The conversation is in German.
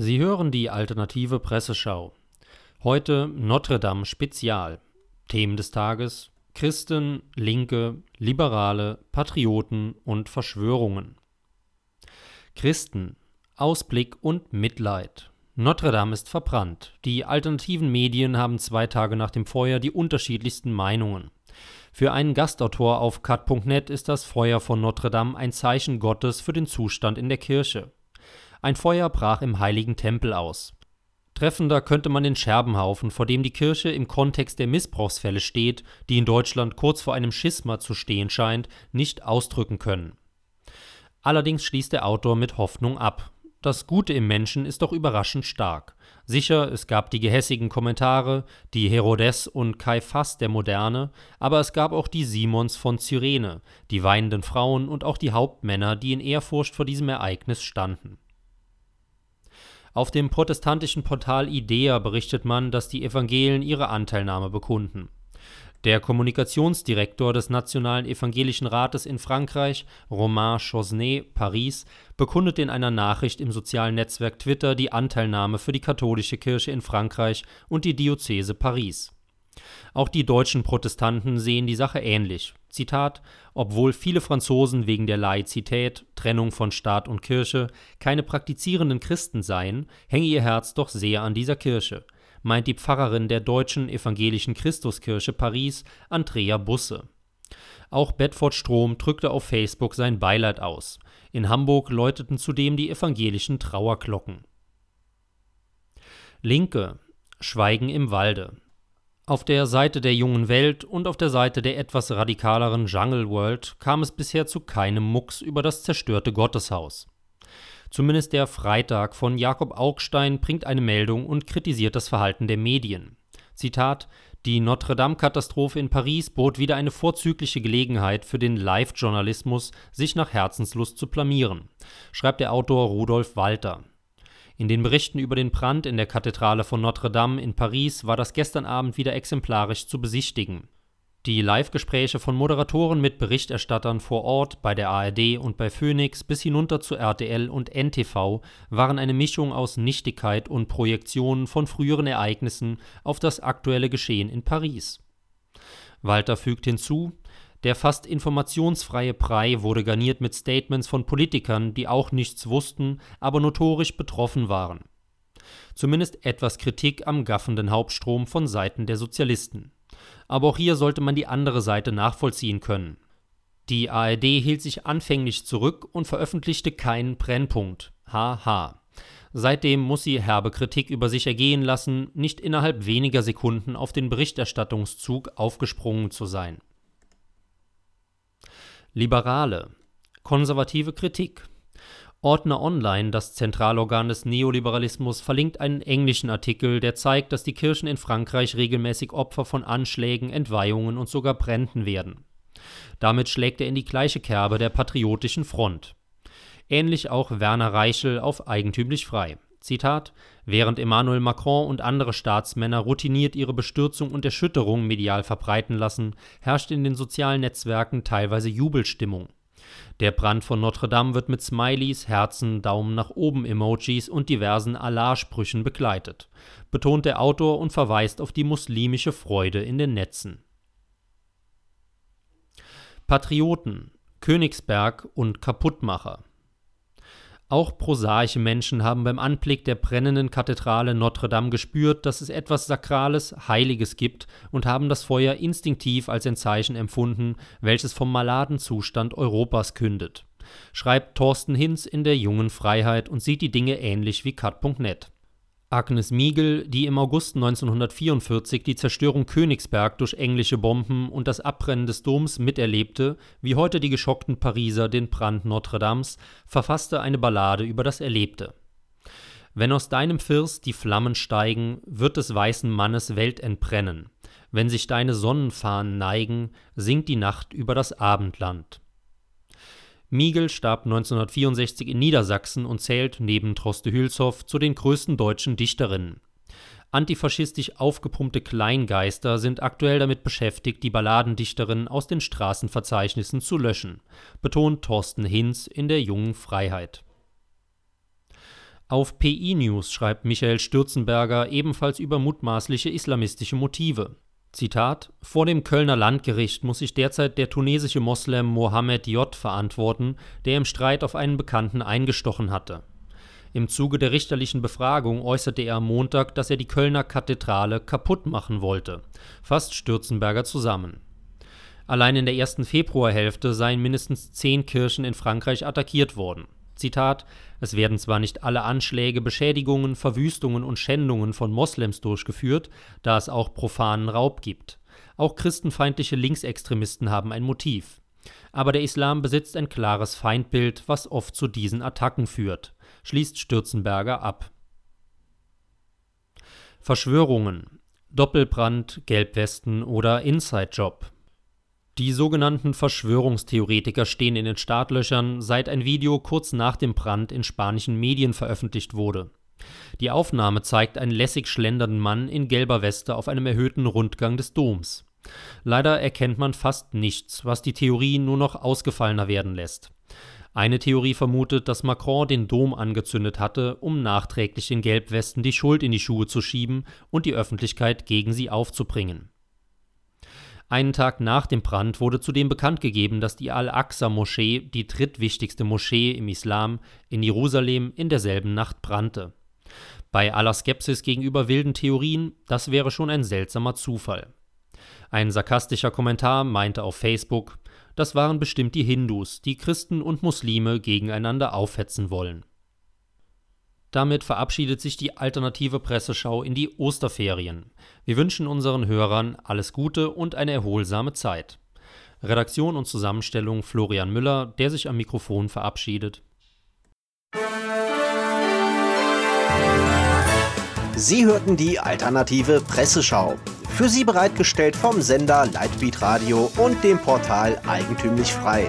Sie hören die alternative Presseschau. Heute Notre Dame Spezial. Themen des Tages: Christen, Linke, Liberale, Patrioten und Verschwörungen. Christen, Ausblick und Mitleid. Notre Dame ist verbrannt. Die alternativen Medien haben zwei Tage nach dem Feuer die unterschiedlichsten Meinungen. Für einen Gastautor auf cut.net ist das Feuer von Notre Dame ein Zeichen Gottes für den Zustand in der Kirche. Ein Feuer brach im heiligen Tempel aus. Treffender könnte man den Scherbenhaufen, vor dem die Kirche im Kontext der Missbrauchsfälle steht, die in Deutschland kurz vor einem Schisma zu stehen scheint, nicht ausdrücken können. Allerdings schließt der Autor mit Hoffnung ab. Das Gute im Menschen ist doch überraschend stark. Sicher, es gab die gehässigen Kommentare, die Herodes und Kaiphas der Moderne, aber es gab auch die Simons von Cyrene, die weinenden Frauen und auch die Hauptmänner, die in Ehrfurcht vor diesem Ereignis standen. Auf dem protestantischen Portal IDEA berichtet man, dass die Evangelien ihre Anteilnahme bekunden. Der Kommunikationsdirektor des Nationalen Evangelischen Rates in Frankreich, Romain Chosnet, Paris, bekundet in einer Nachricht im sozialen Netzwerk Twitter die Anteilnahme für die katholische Kirche in Frankreich und die Diözese Paris. Auch die deutschen Protestanten sehen die Sache ähnlich. Zitat: Obwohl viele Franzosen wegen der Laizität, Trennung von Staat und Kirche, keine praktizierenden Christen seien, hänge ihr Herz doch sehr an dieser Kirche, meint die Pfarrerin der deutschen evangelischen Christuskirche Paris, Andrea Busse. Auch Bedford Strom drückte auf Facebook sein Beileid aus. In Hamburg läuteten zudem die evangelischen Trauerglocken. Linke Schweigen im Walde auf der Seite der jungen Welt und auf der Seite der etwas radikaleren Jungle World kam es bisher zu keinem Mucks über das zerstörte Gotteshaus. Zumindest der Freitag von Jakob Augstein bringt eine Meldung und kritisiert das Verhalten der Medien. Zitat: Die Notre-Dame-Katastrophe in Paris bot wieder eine vorzügliche Gelegenheit für den Live-Journalismus, sich nach Herzenslust zu blamieren, schreibt der Autor Rudolf Walter. In den Berichten über den Brand in der Kathedrale von Notre-Dame in Paris war das gestern Abend wieder exemplarisch zu besichtigen. Die Live-Gespräche von Moderatoren mit Berichterstattern vor Ort bei der ARD und bei Phoenix bis hinunter zu RTL und NTV waren eine Mischung aus Nichtigkeit und Projektionen von früheren Ereignissen auf das aktuelle Geschehen in Paris. Walter fügt hinzu der fast informationsfreie Brei wurde garniert mit Statements von Politikern, die auch nichts wussten, aber notorisch betroffen waren. Zumindest etwas Kritik am gaffenden Hauptstrom von Seiten der Sozialisten. Aber auch hier sollte man die andere Seite nachvollziehen können. Die ARD hielt sich anfänglich zurück und veröffentlichte keinen Brennpunkt. Haha. Seitdem muss sie herbe Kritik über sich ergehen lassen, nicht innerhalb weniger Sekunden auf den Berichterstattungszug aufgesprungen zu sein. Liberale. Konservative Kritik. Ordner Online, das Zentralorgan des Neoliberalismus, verlinkt einen englischen Artikel, der zeigt, dass die Kirchen in Frankreich regelmäßig Opfer von Anschlägen, Entweihungen und sogar Bränden werden. Damit schlägt er in die gleiche Kerbe der patriotischen Front. Ähnlich auch Werner Reichel auf Eigentümlich frei. Zitat: Während Emmanuel Macron und andere Staatsmänner routiniert ihre Bestürzung und Erschütterung medial verbreiten lassen, herrscht in den sozialen Netzwerken teilweise Jubelstimmung. Der Brand von Notre Dame wird mit Smileys, Herzen, Daumen nach oben Emojis und diversen Allah-Sprüchen begleitet, betont der Autor und verweist auf die muslimische Freude in den Netzen. Patrioten, Königsberg und Kaputtmacher auch prosaische Menschen haben beim Anblick der brennenden Kathedrale Notre Dame gespürt, dass es etwas Sakrales, Heiliges gibt und haben das Feuer instinktiv als ein Zeichen empfunden, welches vom Maladenzustand Europas kündet. Schreibt Thorsten Hinz in der Jungen Freiheit und sieht die Dinge ähnlich wie cut.net. Agnes Miegel, die im August 1944 die Zerstörung Königsberg durch englische Bomben und das Abbrennen des Doms miterlebte, wie heute die geschockten Pariser den Brand Notre Dames, verfasste eine Ballade über das Erlebte. Wenn aus deinem First die Flammen steigen, wird des weißen Mannes Welt entbrennen. Wenn sich deine Sonnenfahnen neigen, singt die Nacht über das Abendland. Miegel starb 1964 in Niedersachsen und zählt neben Troste Hülshoff zu den größten deutschen Dichterinnen. Antifaschistisch aufgepumpte Kleingeister sind aktuell damit beschäftigt, die Balladendichterin aus den Straßenverzeichnissen zu löschen, betont Thorsten Hinz in der Jungen Freiheit. Auf PI News schreibt Michael Stürzenberger ebenfalls über mutmaßliche islamistische Motive. Zitat: Vor dem Kölner Landgericht muss sich derzeit der tunesische Moslem Mohammed J. verantworten, der im Streit auf einen Bekannten eingestochen hatte. Im Zuge der richterlichen Befragung äußerte er am Montag, dass er die Kölner Kathedrale kaputt machen wollte, fasst Stürzenberger zusammen. Allein in der ersten Februarhälfte seien mindestens zehn Kirchen in Frankreich attackiert worden. Zitat: Es werden zwar nicht alle Anschläge, Beschädigungen, Verwüstungen und Schändungen von Moslems durchgeführt, da es auch profanen Raub gibt. Auch christenfeindliche Linksextremisten haben ein Motiv. Aber der Islam besitzt ein klares Feindbild, was oft zu diesen Attacken führt, schließt Stürzenberger ab. Verschwörungen Doppelbrand, Gelbwesten oder Inside-Job die sogenannten Verschwörungstheoretiker stehen in den Startlöchern, seit ein Video kurz nach dem Brand in spanischen Medien veröffentlicht wurde. Die Aufnahme zeigt einen lässig schlendernden Mann in gelber Weste auf einem erhöhten Rundgang des Doms. Leider erkennt man fast nichts, was die Theorie nur noch ausgefallener werden lässt. Eine Theorie vermutet, dass Macron den Dom angezündet hatte, um nachträglich den Gelbwesten die Schuld in die Schuhe zu schieben und die Öffentlichkeit gegen sie aufzubringen. Einen Tag nach dem Brand wurde zudem bekannt gegeben, dass die Al-Aqsa-Moschee, die drittwichtigste Moschee im Islam, in Jerusalem in derselben Nacht brannte. Bei aller Skepsis gegenüber wilden Theorien, das wäre schon ein seltsamer Zufall. Ein sarkastischer Kommentar meinte auf Facebook, das waren bestimmt die Hindus, die Christen und Muslime gegeneinander aufhetzen wollen. Damit verabschiedet sich die alternative Presseschau in die Osterferien. Wir wünschen unseren Hörern alles Gute und eine erholsame Zeit. Redaktion und Zusammenstellung Florian Müller, der sich am Mikrofon verabschiedet. Sie hörten die alternative Presseschau. Für Sie bereitgestellt vom Sender Lightbeat Radio und dem Portal Eigentümlich Frei.